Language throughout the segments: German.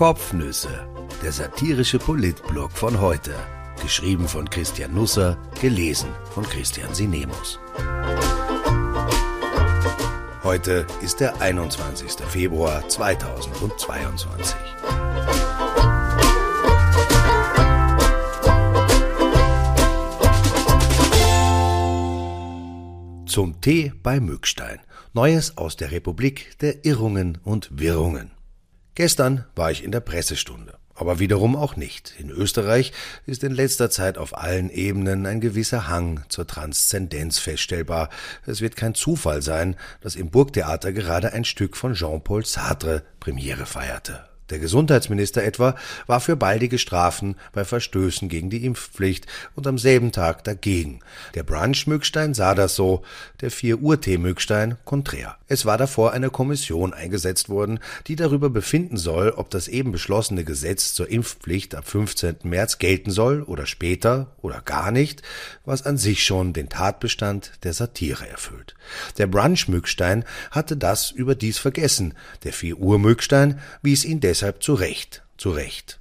Kopfnüsse, der satirische Politblog von heute. Geschrieben von Christian Nusser, gelesen von Christian Sinemus. Heute ist der 21. Februar 2022. Zum Tee bei Mückstein. Neues aus der Republik der Irrungen und Wirrungen. Gestern war ich in der Pressestunde. Aber wiederum auch nicht. In Österreich ist in letzter Zeit auf allen Ebenen ein gewisser Hang zur Transzendenz feststellbar. Es wird kein Zufall sein, dass im Burgtheater gerade ein Stück von Jean-Paul Sartre Premiere feierte. Der Gesundheitsminister etwa war für baldige Strafen bei Verstößen gegen die Impfpflicht und am selben Tag dagegen. Der Brunch-Mückstein sah das so, der 4-Uhr-Tee-Mückstein konträr. Es war davor eine Kommission eingesetzt worden, die darüber befinden soll, ob das eben beschlossene Gesetz zur Impfpflicht ab 15. März gelten soll oder später oder gar nicht, was an sich schon den Tatbestand der Satire erfüllt. Der Brunch-Mückstein hatte das überdies vergessen. Der 4-Uhr-Mückstein wies ihn deshalb deshalb zu Recht, zu Recht.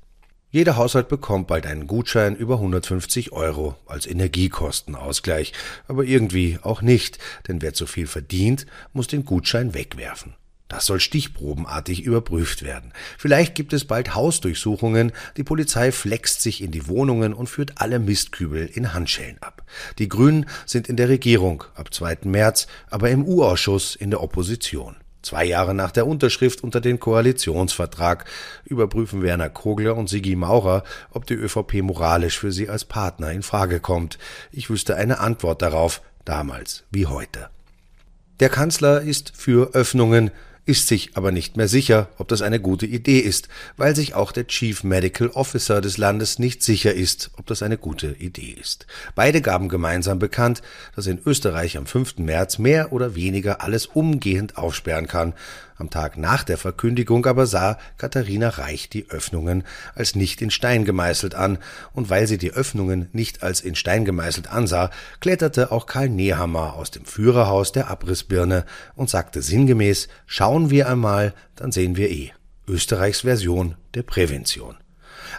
Jeder Haushalt bekommt bald einen Gutschein über 150 Euro als Energiekostenausgleich, aber irgendwie auch nicht, denn wer zu viel verdient, muss den Gutschein wegwerfen. Das soll stichprobenartig überprüft werden. Vielleicht gibt es bald Hausdurchsuchungen, die Polizei flext sich in die Wohnungen und führt alle Mistkübel in Handschellen ab. Die Grünen sind in der Regierung ab 2. März, aber im U-Ausschuss in der Opposition. Zwei Jahre nach der Unterschrift unter den Koalitionsvertrag überprüfen Werner Kogler und Sigi Maurer, ob die ÖVP moralisch für sie als Partner in Frage kommt. Ich wüsste eine Antwort darauf, damals wie heute. Der Kanzler ist für Öffnungen, ist sich aber nicht mehr sicher, ob das eine gute Idee ist, weil sich auch der Chief Medical Officer des Landes nicht sicher ist, ob das eine gute Idee ist. Beide gaben gemeinsam bekannt, dass in Österreich am 5. März mehr oder weniger alles umgehend aufsperren kann, am Tag nach der Verkündigung aber sah Katharina Reich die Öffnungen als nicht in Stein gemeißelt an, und weil sie die Öffnungen nicht als in Stein gemeißelt ansah, kletterte auch Karl Nehammer aus dem Führerhaus der Abrissbirne und sagte sinngemäß, schauen wir einmal, dann sehen wir eh. Österreichs Version der Prävention.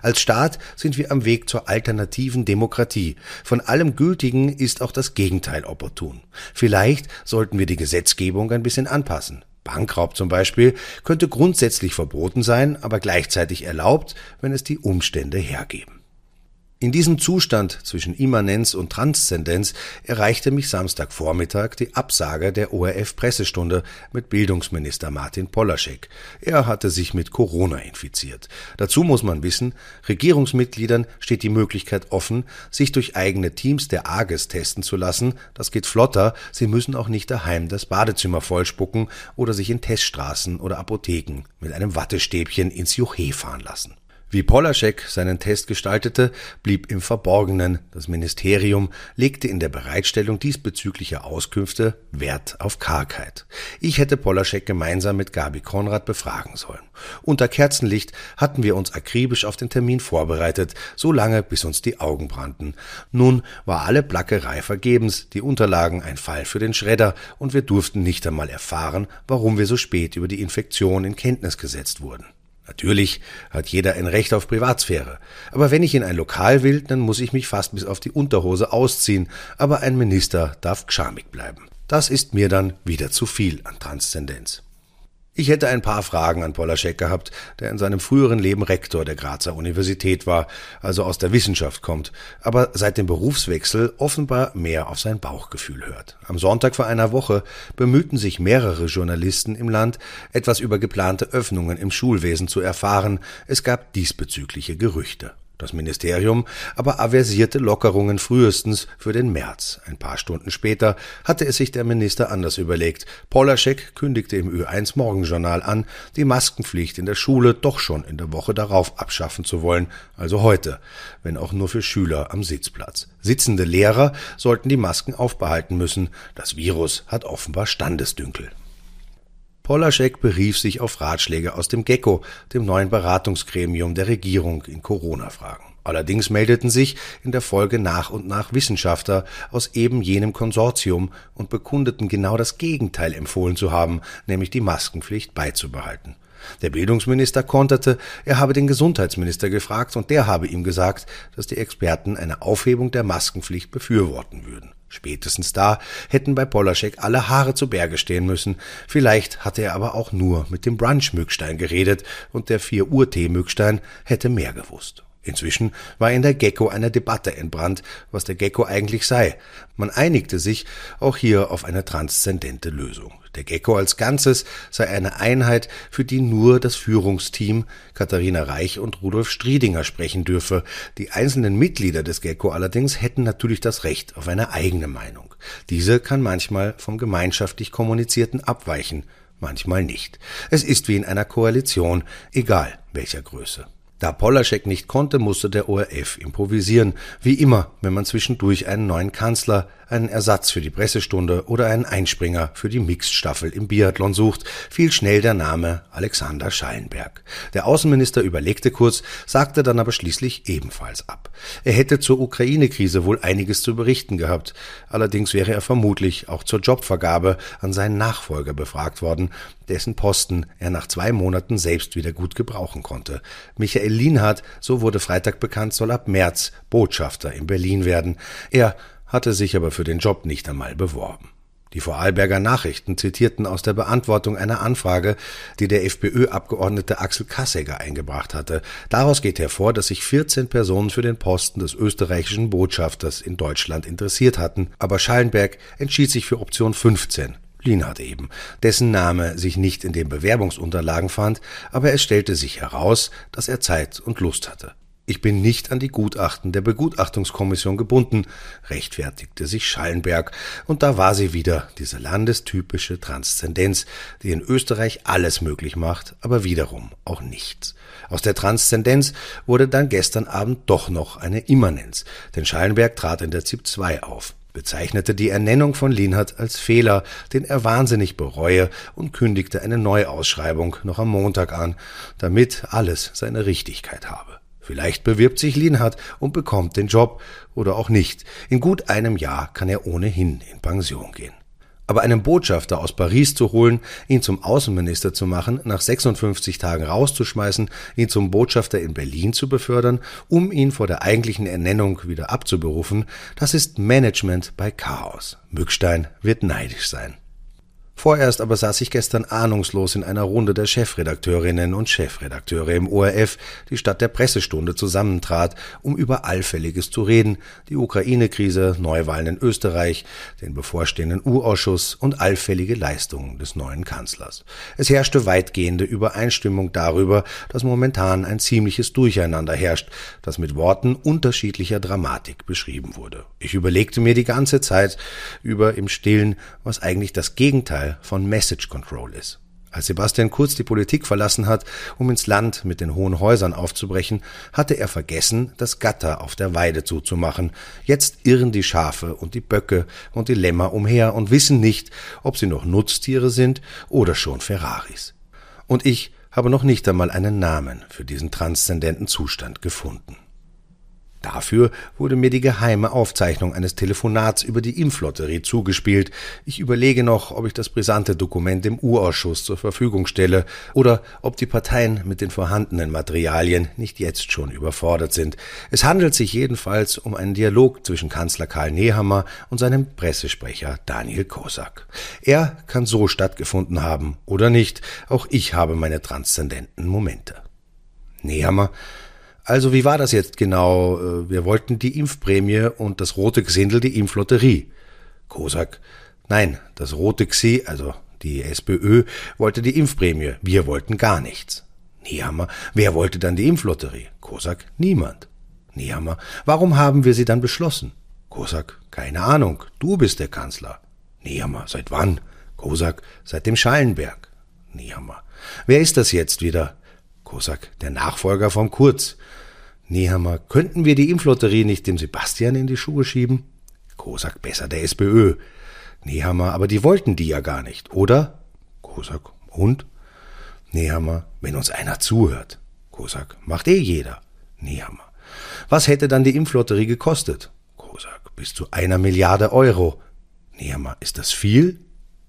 Als Staat sind wir am Weg zur alternativen Demokratie. Von allem Gültigen ist auch das Gegenteil opportun. Vielleicht sollten wir die Gesetzgebung ein bisschen anpassen. Bankraub zum Beispiel könnte grundsätzlich verboten sein, aber gleichzeitig erlaubt, wenn es die Umstände hergeben. In diesem Zustand zwischen Immanenz und Transzendenz erreichte mich Samstagvormittag die Absage der ORF-Pressestunde mit Bildungsminister Martin Polaschek. Er hatte sich mit Corona infiziert. Dazu muss man wissen, Regierungsmitgliedern steht die Möglichkeit offen, sich durch eigene Teams der AGES testen zu lassen. Das geht flotter. Sie müssen auch nicht daheim das Badezimmer vollspucken oder sich in Teststraßen oder Apotheken mit einem Wattestäbchen ins Juche fahren lassen. Wie Polaschek seinen Test gestaltete, blieb im Verborgenen. Das Ministerium legte in der Bereitstellung diesbezüglicher Auskünfte Wert auf Kargheit. Ich hätte Polaschek gemeinsam mit Gabi Konrad befragen sollen. Unter Kerzenlicht hatten wir uns akribisch auf den Termin vorbereitet, so lange bis uns die Augen brannten. Nun war alle Plackerei vergebens, die Unterlagen ein Fall für den Schredder, und wir durften nicht einmal erfahren, warum wir so spät über die Infektion in Kenntnis gesetzt wurden. Natürlich hat jeder ein Recht auf Privatsphäre. Aber wenn ich in ein Lokal will, dann muss ich mich fast bis auf die Unterhose ausziehen. Aber ein Minister darf gschamig bleiben. Das ist mir dann wieder zu viel an Transzendenz. Ich hätte ein paar Fragen an Polaschek gehabt, der in seinem früheren Leben Rektor der Grazer Universität war, also aus der Wissenschaft kommt, aber seit dem Berufswechsel offenbar mehr auf sein Bauchgefühl hört. Am Sonntag vor einer Woche bemühten sich mehrere Journalisten im Land, etwas über geplante Öffnungen im Schulwesen zu erfahren. Es gab diesbezügliche Gerüchte. Das Ministerium aber aversierte Lockerungen frühestens für den März. Ein paar Stunden später hatte es sich der Minister anders überlegt. Polaschek kündigte im Ö1 Morgenjournal an, die Maskenpflicht in der Schule doch schon in der Woche darauf abschaffen zu wollen, also heute, wenn auch nur für Schüler am Sitzplatz. Sitzende Lehrer sollten die Masken aufbehalten müssen. Das Virus hat offenbar Standesdünkel. Polaschek berief sich auf Ratschläge aus dem Gecko, dem neuen Beratungsgremium der Regierung in Corona-Fragen. Allerdings meldeten sich in der Folge nach und nach Wissenschaftler aus eben jenem Konsortium und bekundeten genau das Gegenteil empfohlen zu haben, nämlich die Maskenpflicht beizubehalten. Der Bildungsminister konterte, er habe den Gesundheitsminister gefragt und der habe ihm gesagt, dass die Experten eine Aufhebung der Maskenpflicht befürworten würden. Spätestens da hätten bei Polaschek alle Haare zu Berge stehen müssen. Vielleicht hatte er aber auch nur mit dem Brunch-Mückstein geredet und der 4 Uhr Tee-Mückstein hätte mehr gewusst. Inzwischen war in der Gecko eine Debatte entbrannt, was der Gecko eigentlich sei. Man einigte sich auch hier auf eine transzendente Lösung. Der Gecko als Ganzes sei eine Einheit, für die nur das Führungsteam Katharina Reich und Rudolf Striedinger sprechen dürfe. Die einzelnen Mitglieder des Gecko allerdings hätten natürlich das Recht auf eine eigene Meinung. Diese kann manchmal vom gemeinschaftlich kommunizierten abweichen, manchmal nicht. Es ist wie in einer Koalition, egal welcher Größe. Da Polaschek nicht konnte, musste der ORF improvisieren, wie immer, wenn man zwischendurch einen neuen Kanzler, einen Ersatz für die Pressestunde oder einen Einspringer für die Mixed-Staffel im Biathlon sucht, fiel schnell der Name Alexander Schallenberg. Der Außenminister überlegte kurz, sagte dann aber schließlich ebenfalls ab. Er hätte zur Ukraine-Krise wohl einiges zu berichten gehabt. Allerdings wäre er vermutlich auch zur Jobvergabe an seinen Nachfolger befragt worden, dessen Posten er nach zwei Monaten selbst wieder gut gebrauchen konnte. Michael Lienhardt, so wurde Freitag bekannt, soll ab März Botschafter in Berlin werden. Er hatte sich aber für den Job nicht einmal beworben. Die Vorarlberger Nachrichten zitierten aus der Beantwortung einer Anfrage, die der FPÖ-Abgeordnete Axel Kassegger eingebracht hatte. Daraus geht hervor, dass sich 14 Personen für den Posten des österreichischen Botschafters in Deutschland interessiert hatten, aber Schallenberg entschied sich für Option 15. Lienhardt eben, dessen Name sich nicht in den Bewerbungsunterlagen fand, aber es stellte sich heraus, dass er Zeit und Lust hatte. Ich bin nicht an die Gutachten der Begutachtungskommission gebunden, rechtfertigte sich Schallenberg, und da war sie wieder, diese landestypische Transzendenz, die in Österreich alles möglich macht, aber wiederum auch nichts. Aus der Transzendenz wurde dann gestern Abend doch noch eine Immanenz, denn Schallenberg trat in der ZIP 2 auf bezeichnete die Ernennung von Lienhardt als Fehler, den er wahnsinnig bereue und kündigte eine Neuausschreibung noch am Montag an, damit alles seine Richtigkeit habe. Vielleicht bewirbt sich Lienhardt und bekommt den Job oder auch nicht. In gut einem Jahr kann er ohnehin in Pension gehen. Aber einen Botschafter aus Paris zu holen, ihn zum Außenminister zu machen, nach 56 Tagen rauszuschmeißen, ihn zum Botschafter in Berlin zu befördern, um ihn vor der eigentlichen Ernennung wieder abzuberufen, das ist Management bei Chaos. Mückstein wird neidisch sein. Vorerst aber saß ich gestern ahnungslos in einer Runde der Chefredakteurinnen und Chefredakteure im ORF, die statt der Pressestunde zusammentrat, um über Allfälliges zu reden, die Ukraine-Krise, Neuwahlen in Österreich, den bevorstehenden U-Ausschuss und allfällige Leistungen des neuen Kanzlers. Es herrschte weitgehende Übereinstimmung darüber, dass momentan ein ziemliches Durcheinander herrscht, das mit Worten unterschiedlicher Dramatik beschrieben wurde. Ich überlegte mir die ganze Zeit über im Stillen, was eigentlich das Gegenteil von Message Control ist. Als Sebastian Kurz die Politik verlassen hat, um ins Land mit den hohen Häusern aufzubrechen, hatte er vergessen, das Gatter auf der Weide zuzumachen. Jetzt irren die Schafe und die Böcke und die Lämmer umher und wissen nicht, ob sie noch Nutztiere sind oder schon Ferraris. Und ich habe noch nicht einmal einen Namen für diesen transzendenten Zustand gefunden. Dafür wurde mir die geheime Aufzeichnung eines Telefonats über die Impflotterie zugespielt. Ich überlege noch, ob ich das brisante Dokument dem Urausschuss zur Verfügung stelle oder ob die Parteien mit den vorhandenen Materialien nicht jetzt schon überfordert sind. Es handelt sich jedenfalls um einen Dialog zwischen Kanzler Karl Nehammer und seinem Pressesprecher Daniel Kosak. Er kann so stattgefunden haben oder nicht. Auch ich habe meine transzendenten Momente. Nehammer also wie war das jetzt genau? Äh, wir wollten die Impfprämie und das rote Gesindel die Impflotterie. Kosak, nein, das rote Xi, also die SPÖ, wollte die Impfprämie. Wir wollten gar nichts. Niehammer, wer wollte dann die Impflotterie? Kosak, niemand. Niehammer, warum haben wir sie dann beschlossen? Kosak, keine Ahnung, du bist der Kanzler. Niehammer, seit wann? Kosak, seit dem Schallenberg. Niehammer, wer ist das jetzt wieder? Kosak, der Nachfolger vom Kurz. Nehammer, könnten wir die Impflotterie nicht dem Sebastian in die Schuhe schieben? Kosak, besser der SPÖ. Nehammer, aber die wollten die ja gar nicht, oder? Kosak, und? Nehammer, wenn uns einer zuhört. Kosak, macht eh jeder. Nehammer, was hätte dann die Impflotterie gekostet? Kosak, bis zu einer Milliarde Euro. Nehammer, ist das viel?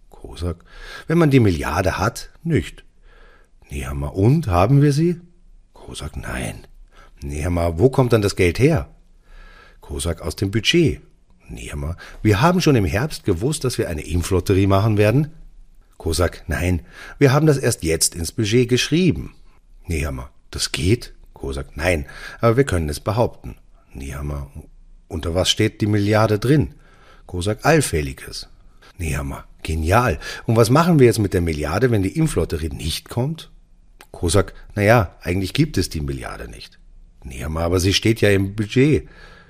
Kosak, wenn man die Milliarde hat, nicht. Nehammer, und, haben wir sie? Kosak, nein. Nehammer, wo kommt dann das Geld her? Kosak, aus dem Budget. Nehammer, wir haben schon im Herbst gewusst, dass wir eine Impflotterie machen werden? Kosak, nein, wir haben das erst jetzt ins Budget geschrieben. Nehammer, das geht? Kosak, nein, aber wir können es behaupten. Nehammer, unter was steht die Milliarde drin? Kosak, allfälliges. Nehammer, genial. Und was machen wir jetzt mit der Milliarde, wenn die Impflotterie nicht kommt? Kosak, na ja, eigentlich gibt es die Milliarde nicht. Nehammer, aber sie steht ja im Budget.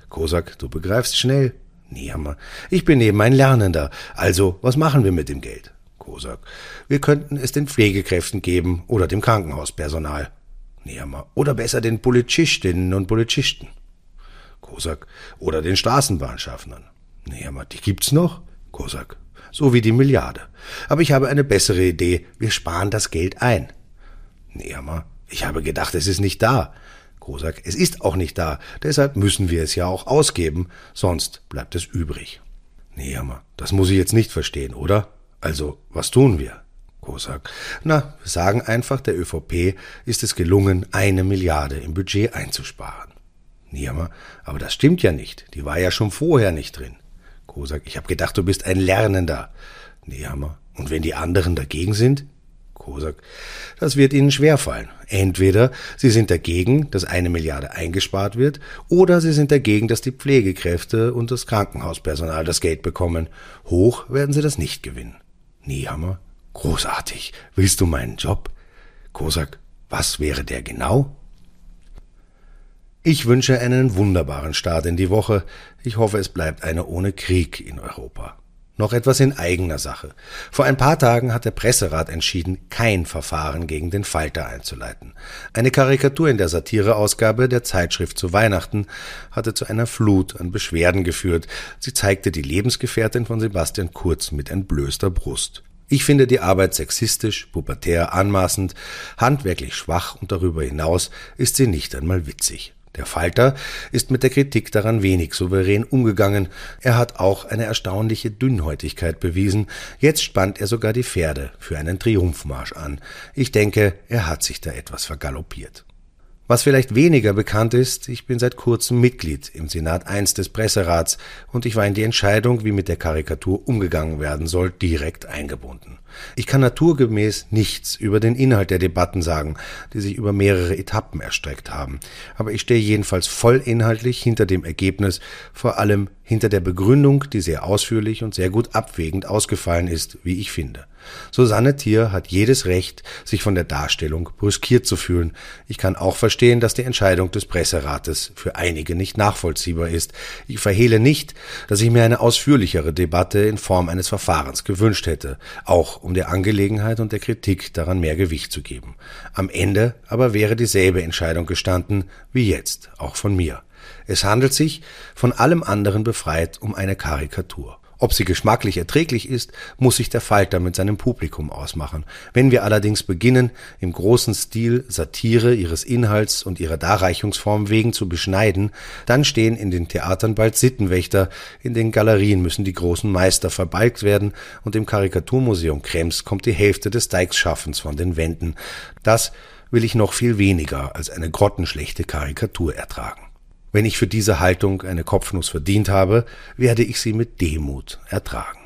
Kosak, du begreifst schnell. Nehammer, ich bin eben ein Lernender. Also, was machen wir mit dem Geld? Kosak, wir könnten es den Pflegekräften geben oder dem Krankenhauspersonal. Nehammer, oder besser den Polizistinnen und Polizisten. Kosak, oder den Straßenbahnschaffnern. Nehammer, die gibt's noch? Kosak, so wie die Milliarde. Aber ich habe eine bessere Idee. Wir sparen das Geld ein. Nehammer, ich habe gedacht, es ist nicht da. Kosak, es ist auch nicht da, deshalb müssen wir es ja auch ausgeben, sonst bleibt es übrig. Nehammer, das muss ich jetzt nicht verstehen, oder? Also, was tun wir? Kosak, na, wir sagen einfach, der ÖVP ist es gelungen, eine Milliarde im Budget einzusparen. Nehammer, aber das stimmt ja nicht, die war ja schon vorher nicht drin. Kosak, ich habe gedacht, du bist ein Lernender. Nehammer, und wenn die anderen dagegen sind? Kosak, das wird Ihnen schwerfallen. Entweder Sie sind dagegen, dass eine Milliarde eingespart wird, oder Sie sind dagegen, dass die Pflegekräfte und das Krankenhauspersonal das Geld bekommen. Hoch werden Sie das nicht gewinnen. Niehammer, großartig. Willst du meinen Job? Kosak, was wäre der genau? Ich wünsche einen wunderbaren Start in die Woche. Ich hoffe, es bleibt eine ohne Krieg in Europa. Noch etwas in eigener Sache. Vor ein paar Tagen hat der Presserat entschieden, kein Verfahren gegen den Falter einzuleiten. Eine Karikatur in der Satireausgabe der Zeitschrift zu Weihnachten hatte zu einer Flut an Beschwerden geführt. Sie zeigte die Lebensgefährtin von Sebastian Kurz mit entblößter Brust. Ich finde die Arbeit sexistisch, pubertär, anmaßend, handwerklich schwach und darüber hinaus ist sie nicht einmal witzig. Der Falter ist mit der Kritik daran wenig souverän umgegangen. Er hat auch eine erstaunliche Dünnhäutigkeit bewiesen. Jetzt spannt er sogar die Pferde für einen Triumphmarsch an. Ich denke, er hat sich da etwas vergaloppiert. Was vielleicht weniger bekannt ist, ich bin seit kurzem Mitglied im Senat I des Presserats und ich war in die Entscheidung, wie mit der Karikatur umgegangen werden soll, direkt eingebunden. Ich kann naturgemäß nichts über den Inhalt der Debatten sagen, die sich über mehrere Etappen erstreckt haben, aber ich stehe jedenfalls voll inhaltlich hinter dem Ergebnis, vor allem hinter der Begründung, die sehr ausführlich und sehr gut abwägend ausgefallen ist, wie ich finde. Susanne Thier hat jedes Recht, sich von der Darstellung brüskiert zu fühlen. Ich kann auch verstehen, dass die Entscheidung des Presserates für einige nicht nachvollziehbar ist. Ich verhehle nicht, dass ich mir eine ausführlichere Debatte in Form eines Verfahrens gewünscht hätte, auch um der Angelegenheit und der Kritik daran mehr Gewicht zu geben. Am Ende aber wäre dieselbe Entscheidung gestanden wie jetzt, auch von mir. Es handelt sich, von allem anderen befreit, um eine Karikatur. Ob sie geschmacklich erträglich ist, muss sich der Falter mit seinem Publikum ausmachen. Wenn wir allerdings beginnen, im großen Stil Satire ihres Inhalts und ihrer Darreichungsform wegen zu beschneiden, dann stehen in den Theatern bald Sittenwächter, in den Galerien müssen die großen Meister verbalgt werden und im Karikaturmuseum Krems kommt die Hälfte des Deichsschaffens von den Wänden. Das will ich noch viel weniger als eine grottenschlechte Karikatur ertragen. Wenn ich für diese Haltung eine Kopfnuss verdient habe, werde ich sie mit Demut ertragen.